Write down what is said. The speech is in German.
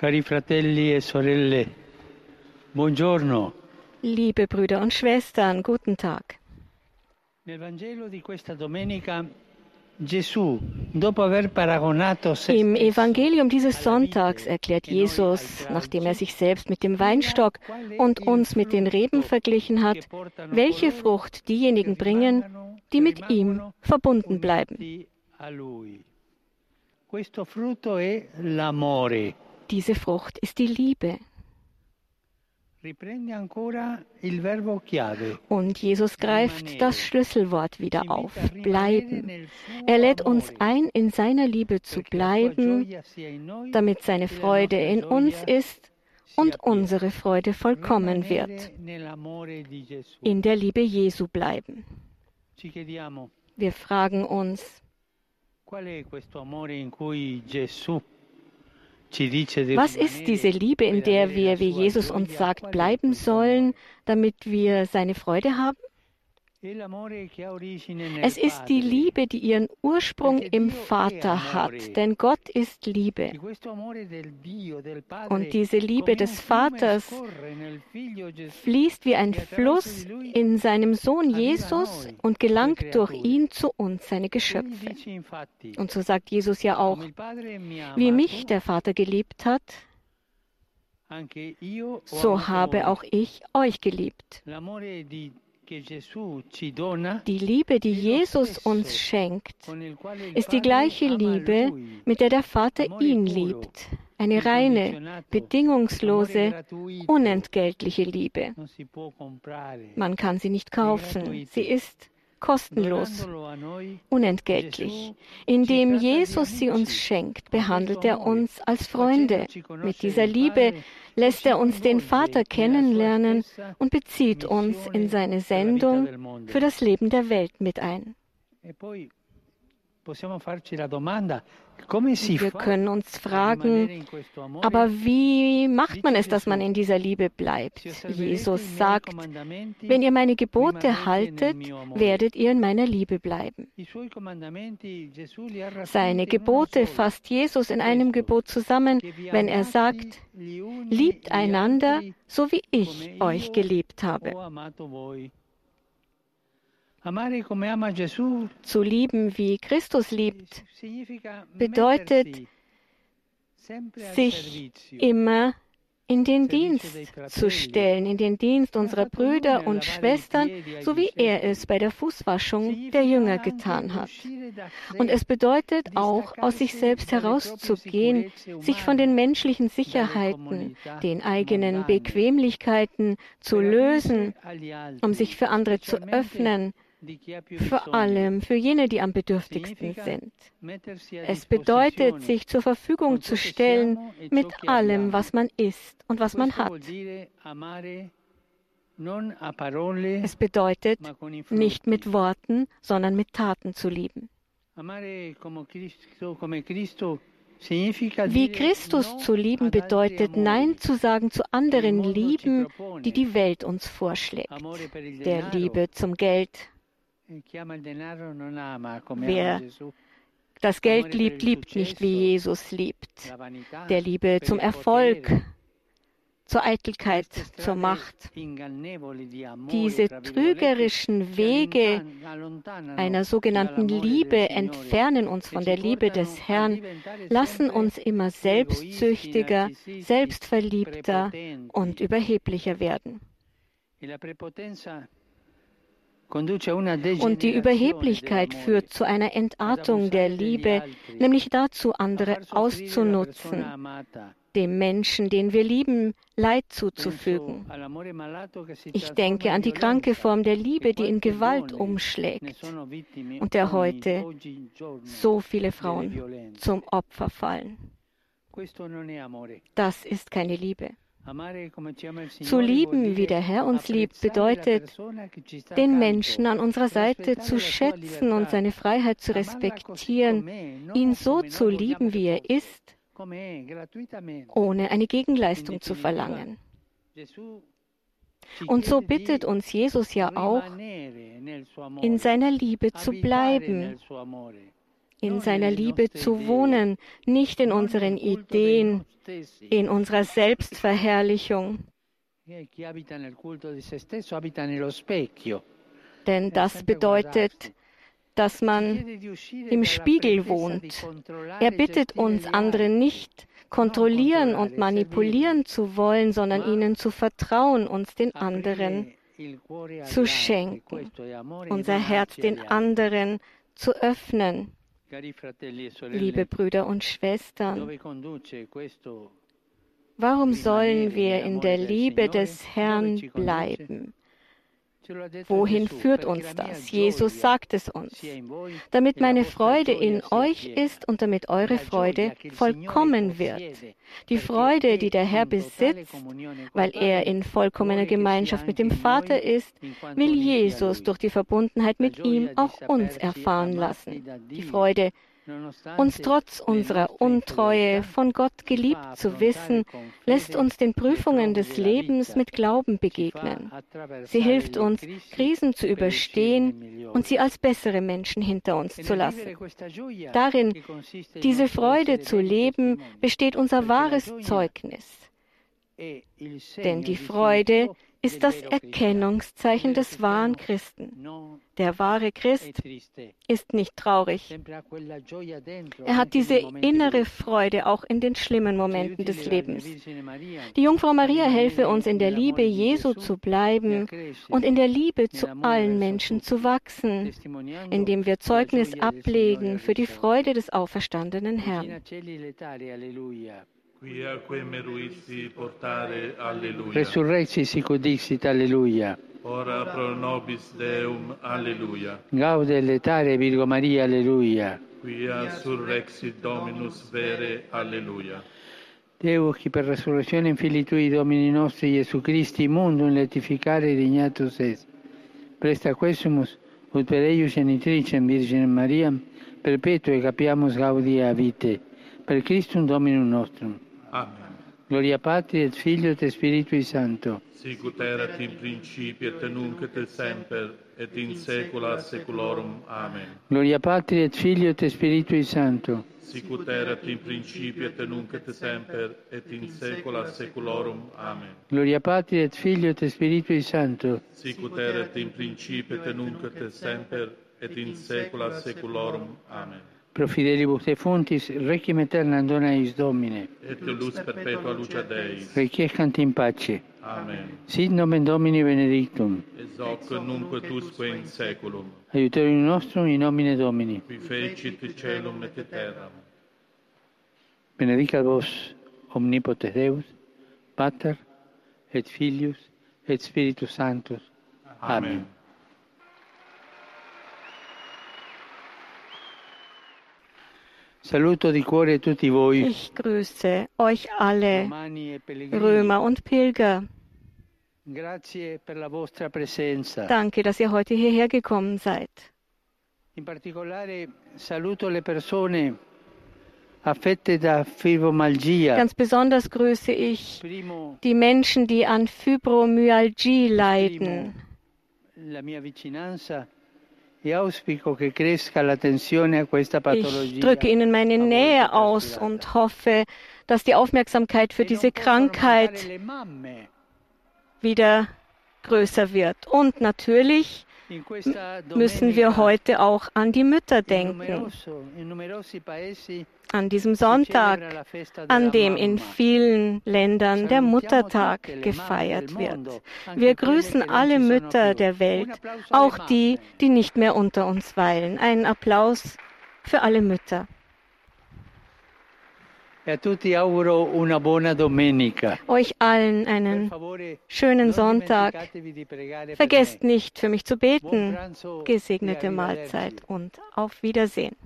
Cari fratelli e sorelle, buongiorno. Liebe Brüder und Schwestern, guten Tag. Nel Vangelo di questa domenica Gesù, dopo aver paragonato se Im Evangelium dieses Sonntags erklärt Jesus, nachdem er sich selbst mit dem Weinstock und uns mit den Reben verglichen hat, welche Frucht diejenigen bringen, die mit ihm verbunden bleiben. Diese Frucht ist die Liebe. Und Jesus greift das Schlüsselwort wieder auf, bleiben. Er lädt uns ein, in seiner Liebe zu bleiben, damit seine Freude in uns ist und unsere Freude vollkommen wird. In der Liebe Jesu bleiben. Wir fragen uns, was ist diese Liebe, in der wir, wie Jesus uns sagt, bleiben sollen, damit wir seine Freude haben? Es ist die. Liebe, die ihren Ursprung im Vater hat, denn Gott ist Liebe. Und diese Liebe des Vaters fließt wie ein attraverso Fluss in seinem Sohn Jesus und gelangt durch ihn zu uns, seine Geschöpfe. Und so sagt Jesus ja auch, wie mich der Vater geliebt hat, so habe auch ich euch geliebt. Die Liebe, die Jesus uns schenkt, ist die gleiche Liebe, mit der der Vater ihn liebt. Eine reine, bedingungslose, unentgeltliche Liebe. Man kann sie nicht kaufen. Sie ist kostenlos, unentgeltlich. Indem Jesus sie uns schenkt, behandelt er uns als Freunde. Mit dieser Liebe lässt er uns den Vater kennenlernen und bezieht uns in seine Sendung für das Leben der Welt mit ein. Wir können uns fragen, aber wie macht man es, dass man in dieser Liebe bleibt? Jesus sagt, wenn ihr meine Gebote haltet, werdet ihr in meiner Liebe bleiben. Seine in Gebote fasst Jesus in einem Gebot zusammen, wenn er sagt, liebt einander, so wie ich euch geliebt habe. Zu lieben, wie Christus liebt, significa bedeutet, sich immer in den Dienst zu stellen, in den Dienst unserer Brüder und Schwestern, so wie er es bei der Fußwaschung der Jünger getan hat. Und es bedeutet auch, aus sich selbst herauszugehen, sich von den menschlichen Sicherheiten, den eigenen Bequemlichkeiten zu lösen, um sich für andere zu öffnen, vor allem für jene, die am bedürftigsten sind. Es bedeutet, sich zur Verfügung zu stellen mit allem, was man ist und was man hat. Es bedeutet, nicht mit Worten, sondern mit Taten zu lieben. Wie Christus zu lieben bedeutet, Nein zu sagen zu anderen Lieben, die die Welt uns vorschlägt. Der Liebe zum Geld. Wer das Geld liebt, liebt nicht, wie Jesus liebt. Der Liebe zum Erfolg, zur Eitelkeit, zur Macht. Diese trügerischen Wege einer sogenannten Liebe entfernen uns von der Liebe des Herrn, lassen uns immer selbstsüchtiger, selbstverliebter und überheblicher werden. Und die Überheblichkeit führt zu einer Entartung der Liebe, nämlich dazu, andere auszunutzen, dem Menschen, den wir lieben, Leid zuzufügen. Ich denke an die kranke Form der Liebe, die in Gewalt umschlägt und der heute so viele Frauen zum Opfer fallen. Das ist keine Liebe. Zu lieben, wie der Herr uns liebt, bedeutet, den Menschen an unserer Seite zu schätzen und seine Freiheit zu respektieren, ihn so zu lieben, wie er ist, ohne eine Gegenleistung zu verlangen. Und so bittet uns Jesus ja auch, in seiner Liebe zu bleiben, in seiner Liebe zu wohnen, nicht in unseren Ideen, in unserer Selbstverherrlichung. Denn das bedeutet, dass man im Spiegel wohnt. Er bittet uns, andere nicht kontrollieren und manipulieren zu wollen, sondern ihnen zu vertrauen, uns den anderen zu schenken, unser Herz den anderen zu öffnen. Liebe Brüder und Schwestern, warum sollen wir in der Liebe des Herrn bleiben? Wohin führt uns das? Jesus sagt es uns. Damit meine Freude in euch ist und damit eure Freude vollkommen wird. Die Freude, die der Herr besitzt, weil er in vollkommener Gemeinschaft mit dem Vater ist, will Jesus durch die Verbundenheit mit ihm auch uns erfahren lassen. Die Freude, uns trotz unserer Untreue von Gott geliebt zu wissen, lässt uns den Prüfungen des Lebens mit Glauben begegnen. Sie hilft uns, Krisen zu überstehen und sie als bessere Menschen hinter uns zu lassen. Darin, diese Freude zu leben, besteht unser wahres Zeugnis. Denn die Freude ist das Erkennungszeichen des wahren Christen. Der wahre Christ ist nicht traurig. Er hat diese innere Freude auch in den schlimmen Momenten des Lebens. Die Jungfrau Maria helfe uns, in der Liebe Jesu zu bleiben und in der Liebe zu allen Menschen zu wachsen, indem wir Zeugnis ablegen für die Freude des auferstandenen Herrn. Quia quem meruisti portare, alleluia. Resurrexi sic dixit, alleluia. Ora pro nobis Deum, alleluia. Gaude letare Virgo Maria, alleluia. Quia surrexit Dominus vere, alleluia. Deus, qui per resurrezione in fili tui Domini nostri Gesù Christi mundum letificare dignatus est. Presta quesumus ut per eius genitricem Virginem Mariam perpetue capiamus gaudia vitae. Per Christum Dominum nostrum. Amen. Gloria Patri et Filio et Spiritui Sancto. Sicut erat in principio et nunc et semper et in saecula saeculorum. Amen. Gloria Patri et Filio et Spiritui Sancto. Sicut erat in principio et nunc et semper et in saecula saeculorum. Amen. Gloria Patri et Filio et Spiritui Sancto. Sicut erat in principio et nunc et semper et in saecula saeculorum. Amen. Pro fidelibus fontis requiem aeternam dona eis Domine. Et lux perpetua luce Deis. Requiescant in pace. Amen. Sit nomen Domini benedictum. Ex hoc nunc tusque in saeculum. Aiuterium nostrum in nomine Domini. Qui fecit caelum et terram. Benedicat vos omnipotens Deus, Pater et Filius et Spiritus Sanctus. Amen. Amen. Saluto di cuore tutti voi, Ich grüße euch alle, e. Römer und Pilger. Grazie per la vostra presenza. Danke, dass ihr heute hierher gekommen seid. In particolare saluto le persone affette da fibromalgia. Ganz besonders grüße ich die Menschen, die an Fibromyalgie leiden. la mia vicinanza Ich drücke ihnen meine Nähe aus und hoffe, dass die Aufmerksamkeit für diese Krankheit wieder größer wird. Und natürlich müssen wir heute auch an die Mütter denken. An diesem Sonntag, an dem in vielen Ländern der Muttertag gefeiert wird. Wir grüßen alle Mütter der Welt, auch die, die nicht mehr unter uns weilen. Einen Applaus für alle Mütter. E a tutti auguro una buona domenica. Euch allen einen schönen Sonntag. Vergesst nicht für mich zu beten. e Gesegnete arrivederci. Mahlzeit und auf Wiedersehen.